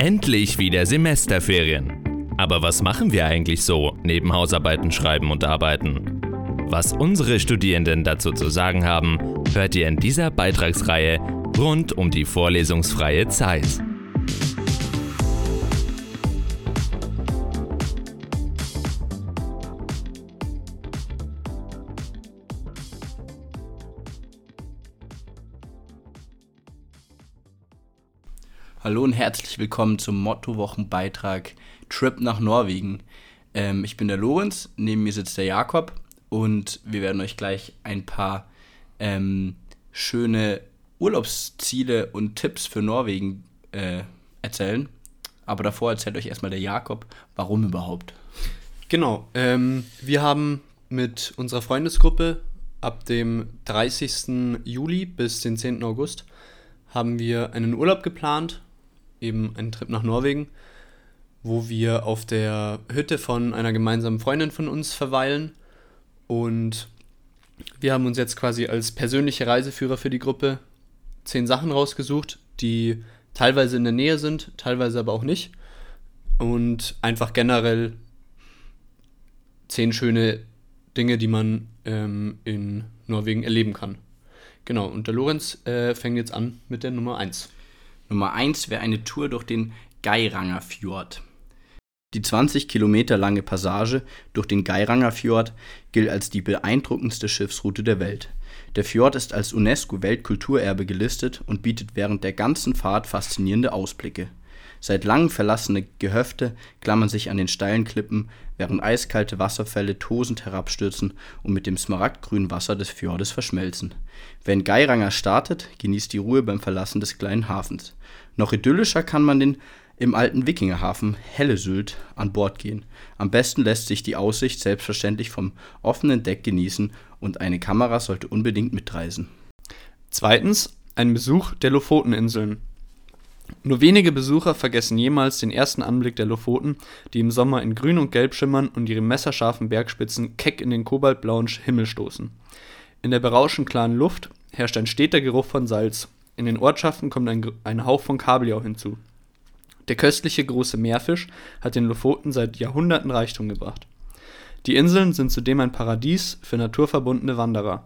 Endlich wieder Semesterferien. Aber was machen wir eigentlich so neben Hausarbeiten schreiben und arbeiten? Was unsere Studierenden dazu zu sagen haben, hört ihr in dieser Beitragsreihe rund um die vorlesungsfreie Zeit. Hallo und herzlich willkommen zum Motto-Wochenbeitrag Trip nach Norwegen. Ähm, ich bin der Lorenz, neben mir sitzt der Jakob und wir werden euch gleich ein paar ähm, schöne Urlaubsziele und Tipps für Norwegen äh, erzählen. Aber davor erzählt euch erstmal der Jakob, warum überhaupt. Genau, ähm, wir haben mit unserer Freundesgruppe ab dem 30. Juli bis den 10. August haben wir einen Urlaub geplant eben einen Trip nach Norwegen, wo wir auf der Hütte von einer gemeinsamen Freundin von uns verweilen. Und wir haben uns jetzt quasi als persönliche Reiseführer für die Gruppe zehn Sachen rausgesucht, die teilweise in der Nähe sind, teilweise aber auch nicht. Und einfach generell zehn schöne Dinge, die man ähm, in Norwegen erleben kann. Genau, und der Lorenz äh, fängt jetzt an mit der Nummer 1. Nummer 1 wäre eine Tour durch den Geiranger Fjord. Die 20 Kilometer lange Passage durch den Geiranger Fjord gilt als die beeindruckendste Schiffsroute der Welt. Der Fjord ist als UNESCO-Weltkulturerbe gelistet und bietet während der ganzen Fahrt faszinierende Ausblicke. Seit langem verlassene Gehöfte klammern sich an den steilen Klippen, während eiskalte Wasserfälle tosend herabstürzen und mit dem smaragdgrünen Wasser des Fjordes verschmelzen. Wer in Geiranger startet, genießt die Ruhe beim Verlassen des kleinen Hafens. Noch idyllischer kann man den im alten Wikingerhafen Hellesylt an Bord gehen. Am besten lässt sich die Aussicht selbstverständlich vom offenen Deck genießen und eine Kamera sollte unbedingt mitreisen. Zweitens ein Besuch der Lofoteninseln. Nur wenige Besucher vergessen jemals den ersten Anblick der Lofoten, die im Sommer in Grün und Gelb schimmern und ihre messerscharfen Bergspitzen keck in den kobaltblauen Himmel stoßen. In der berauschend klaren Luft herrscht ein steter Geruch von Salz, in den Ortschaften kommt ein, ein Hauch von Kabeljau hinzu. Der köstliche große Meerfisch hat den Lofoten seit Jahrhunderten Reichtum gebracht. Die Inseln sind zudem ein Paradies für naturverbundene Wanderer.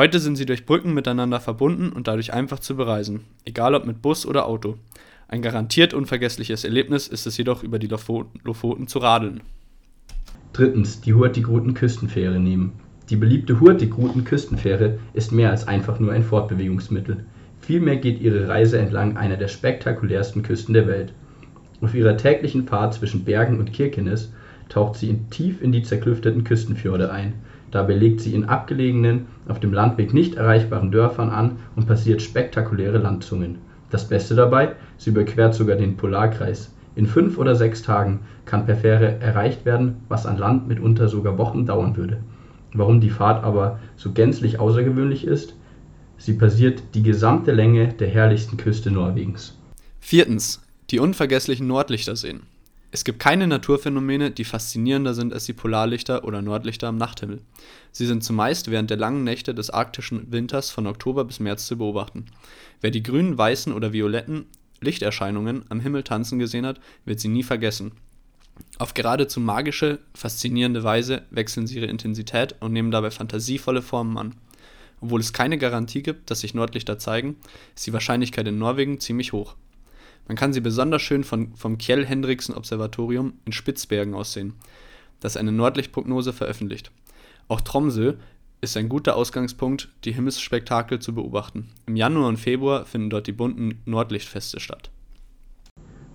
Heute sind sie durch Brücken miteinander verbunden und dadurch einfach zu bereisen, egal ob mit Bus oder Auto. Ein garantiert unvergessliches Erlebnis ist es jedoch, über die Lofoten zu radeln. Drittens, die Hurtigruten-Küstenfähre nehmen. Die beliebte Hurtigruten-Küstenfähre ist mehr als einfach nur ein Fortbewegungsmittel. Vielmehr geht ihre Reise entlang einer der spektakulärsten Küsten der Welt. Auf ihrer täglichen Fahrt zwischen Bergen und Kirkenes taucht sie tief in die zerklüfteten Küstenfjorde ein. Dabei legt sie in abgelegenen, auf dem Landweg nicht erreichbaren Dörfern an und passiert spektakuläre Landzungen. Das Beste dabei, sie überquert sogar den Polarkreis. In fünf oder sechs Tagen kann per Fähre erreicht werden, was an Land mitunter sogar Wochen dauern würde. Warum die Fahrt aber so gänzlich außergewöhnlich ist, Sie passiert die gesamte Länge der herrlichsten Küste Norwegens. Viertens. Die unvergesslichen Nordlichterseen. Es gibt keine Naturphänomene, die faszinierender sind als die Polarlichter oder Nordlichter am Nachthimmel. Sie sind zumeist während der langen Nächte des arktischen Winters von Oktober bis März zu beobachten. Wer die grünen, weißen oder violetten Lichterscheinungen am Himmel tanzen gesehen hat, wird sie nie vergessen. Auf geradezu magische, faszinierende Weise wechseln sie ihre Intensität und nehmen dabei fantasievolle Formen an. Obwohl es keine Garantie gibt, dass sich Nordlichter zeigen, ist die Wahrscheinlichkeit in Norwegen ziemlich hoch. Man kann sie besonders schön von, vom Kjell-Hendriksen-Observatorium in Spitzbergen aus sehen, das eine Nordlichtprognose veröffentlicht. Auch Tromsø ist ein guter Ausgangspunkt, die Himmelsspektakel zu beobachten. Im Januar und Februar finden dort die bunten Nordlichtfeste statt.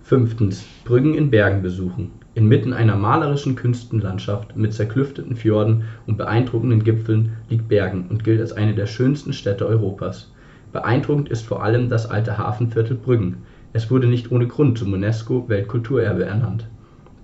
Fünftens. Brüggen in Bergen besuchen. Inmitten einer malerischen Küstenlandschaft mit zerklüfteten Fjorden und beeindruckenden Gipfeln liegt Bergen und gilt als eine der schönsten Städte Europas. Beeindruckend ist vor allem das alte Hafenviertel Brüggen. Es wurde nicht ohne Grund zum UNESCO-Weltkulturerbe ernannt.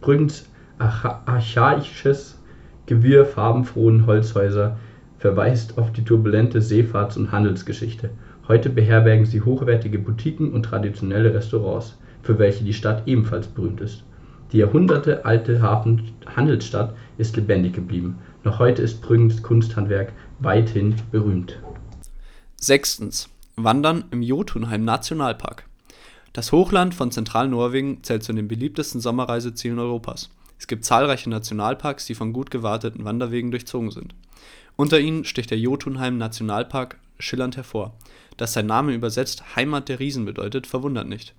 Brüggens archaisches Gewirr farbenfrohen Holzhäuser verweist auf die turbulente Seefahrts- und Handelsgeschichte. Heute beherbergen sie hochwertige Boutiquen und traditionelle Restaurants für welche die Stadt ebenfalls berühmt ist. Die jahrhundertealte Handelsstadt ist lebendig geblieben. Noch heute ist Brüggens Kunsthandwerk weithin berühmt. Sechstens. Wandern im Jotunheim Nationalpark. Das Hochland von Zentralnorwegen zählt zu den beliebtesten Sommerreisezielen Europas. Es gibt zahlreiche Nationalparks, die von gut gewarteten Wanderwegen durchzogen sind. Unter ihnen sticht der Jotunheim-Nationalpark schillernd hervor. Dass sein Name übersetzt Heimat der Riesen bedeutet, verwundert nicht.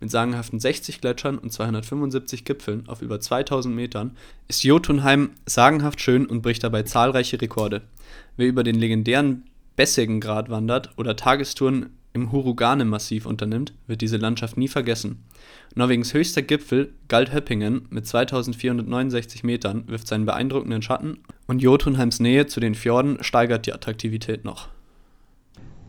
Mit sagenhaften 60 Gletschern und 275 Gipfeln auf über 2000 Metern ist Jotunheim sagenhaft schön und bricht dabei zahlreiche Rekorde. Wer über den legendären Besseggen-Grat wandert oder Tagestouren im Hurugane-Massiv unternimmt, wird diese Landschaft nie vergessen. Norwegens höchster Gipfel, Galdhøpingen mit 2469 Metern, wirft seinen beeindruckenden Schatten und Jotunheims Nähe zu den Fjorden steigert die Attraktivität noch.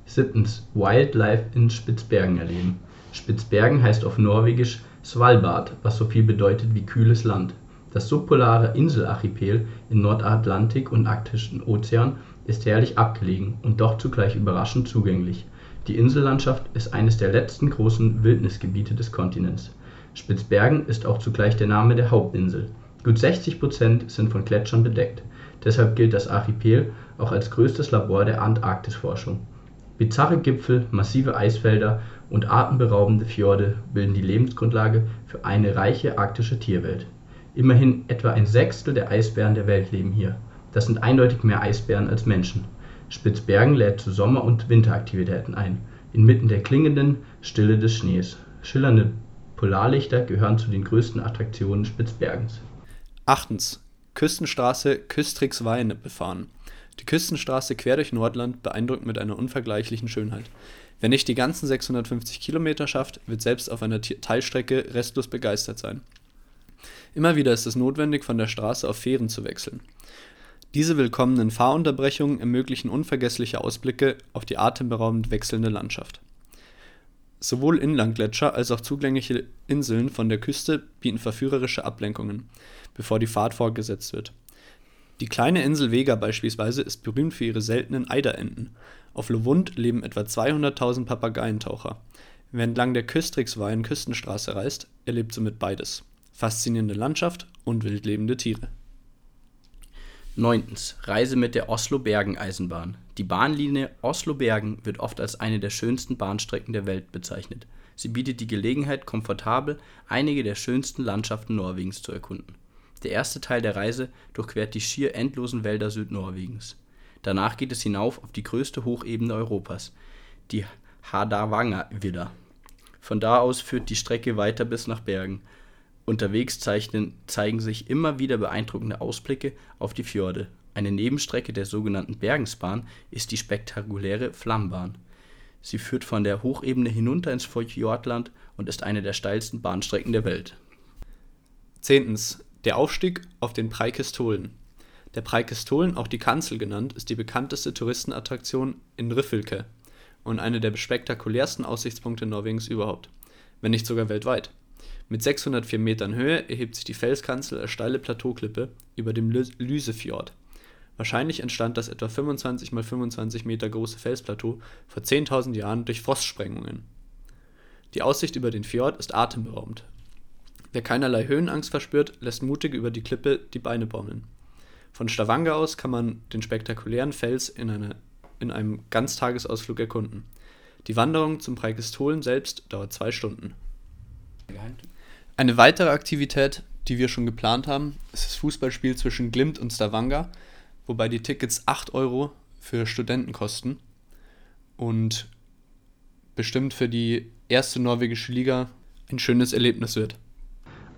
Siebtens. Wildlife in Spitzbergen erleben. Spitzbergen heißt auf Norwegisch Svalbard, was so viel bedeutet wie kühles Land. Das subpolare Inselarchipel im Nordatlantik und Arktischen Ozean ist herrlich abgelegen und doch zugleich überraschend zugänglich. Die Insellandschaft ist eines der letzten großen Wildnisgebiete des Kontinents. Spitzbergen ist auch zugleich der Name der Hauptinsel. Gut 60 Prozent sind von Gletschern bedeckt. Deshalb gilt das Archipel auch als größtes Labor der Antarktisforschung. Bizarre Gipfel, massive Eisfelder und atemberaubende Fjorde bilden die Lebensgrundlage für eine reiche arktische Tierwelt. Immerhin etwa ein Sechstel der Eisbären der Welt leben hier. Das sind eindeutig mehr Eisbären als Menschen. Spitzbergen lädt zu Sommer und Winteraktivitäten ein, inmitten der klingenden Stille des Schnees. Schillernde Polarlichter gehören zu den größten Attraktionen Spitzbergens. Achtens. Küstenstraße Küstrixwein befahren. Die Küstenstraße quer durch Nordland beeindruckt mit einer unvergleichlichen Schönheit. Wer nicht die ganzen 650 Kilometer schafft, wird selbst auf einer Teilstrecke restlos begeistert sein. Immer wieder ist es notwendig, von der Straße auf Fähren zu wechseln. Diese willkommenen Fahrunterbrechungen ermöglichen unvergessliche Ausblicke auf die atemberaubend wechselnde Landschaft. Sowohl Inlandgletscher als auch zugängliche Inseln von der Küste bieten verführerische Ablenkungen, bevor die Fahrt fortgesetzt wird. Die kleine Insel Vega beispielsweise ist berühmt für ihre seltenen Eiderenten. Auf Lovund leben etwa 200.000 Papageientaucher. Wer entlang der Küstrixweien-Küstenstraße reist, erlebt somit beides: faszinierende Landschaft und wildlebende Tiere. 9. Reise mit der Oslo-Bergen-Eisenbahn. Die Bahnlinie Oslo-Bergen wird oft als eine der schönsten Bahnstrecken der Welt bezeichnet. Sie bietet die Gelegenheit, komfortabel einige der schönsten Landschaften Norwegens zu erkunden. Der erste Teil der Reise durchquert die schier endlosen Wälder Südnorwegens. Danach geht es hinauf auf die größte Hochebene Europas, die Hardangervidda. Von da aus führt die Strecke weiter bis nach Bergen Unterwegs zeichnen, zeigen sich immer wieder beeindruckende Ausblicke auf die Fjorde. Eine Nebenstrecke der sogenannten Bergensbahn ist die spektakuläre Flammbahn. Sie führt von der Hochebene hinunter ins Fjordland und ist eine der steilsten Bahnstrecken der Welt. 10. Der Aufstieg auf den Preikestolen. Der Preikestolen, auch die Kanzel genannt, ist die bekannteste Touristenattraktion in Riffelke und einer der spektakulärsten Aussichtspunkte Norwegens überhaupt, wenn nicht sogar weltweit. Mit 604 Metern Höhe erhebt sich die Felskanzel als steile Plateauklippe über dem Lysefjord. Wahrscheinlich entstand das etwa 25 mal 25 Meter große Felsplateau vor 10.000 Jahren durch Frostsprengungen. Die Aussicht über den Fjord ist atemberaubend. Wer keinerlei Höhenangst verspürt, lässt mutig über die Klippe die Beine baumeln. Von Stavanger aus kann man den spektakulären Fels in, eine, in einem Ganztagesausflug erkunden. Die Wanderung zum Preikestolen selbst dauert zwei Stunden. Eine weitere Aktivität, die wir schon geplant haben, ist das Fußballspiel zwischen Glimt und Stavanger, wobei die Tickets 8 Euro für Studenten kosten und bestimmt für die erste norwegische Liga ein schönes Erlebnis wird.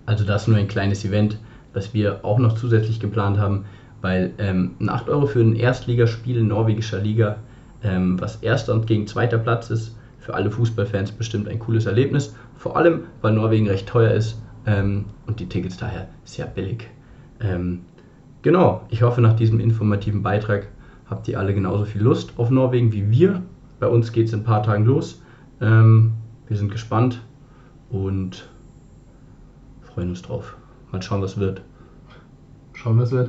Also das ist nur ein kleines Event, was wir auch noch zusätzlich geplant haben, weil ähm, 8 Euro für ein Erstligaspiel in norwegischer Liga, ähm, was erster und gegen zweiter Platz ist, für alle Fußballfans bestimmt ein cooles Erlebnis. Vor allem, weil Norwegen recht teuer ist ähm, und die Tickets daher sehr billig. Ähm, genau, ich hoffe, nach diesem informativen Beitrag habt ihr alle genauso viel Lust auf Norwegen wie wir. Bei uns geht es in ein paar Tagen los. Ähm, wir sind gespannt und freuen uns drauf. Mal schauen, was wird. Schauen, was wird.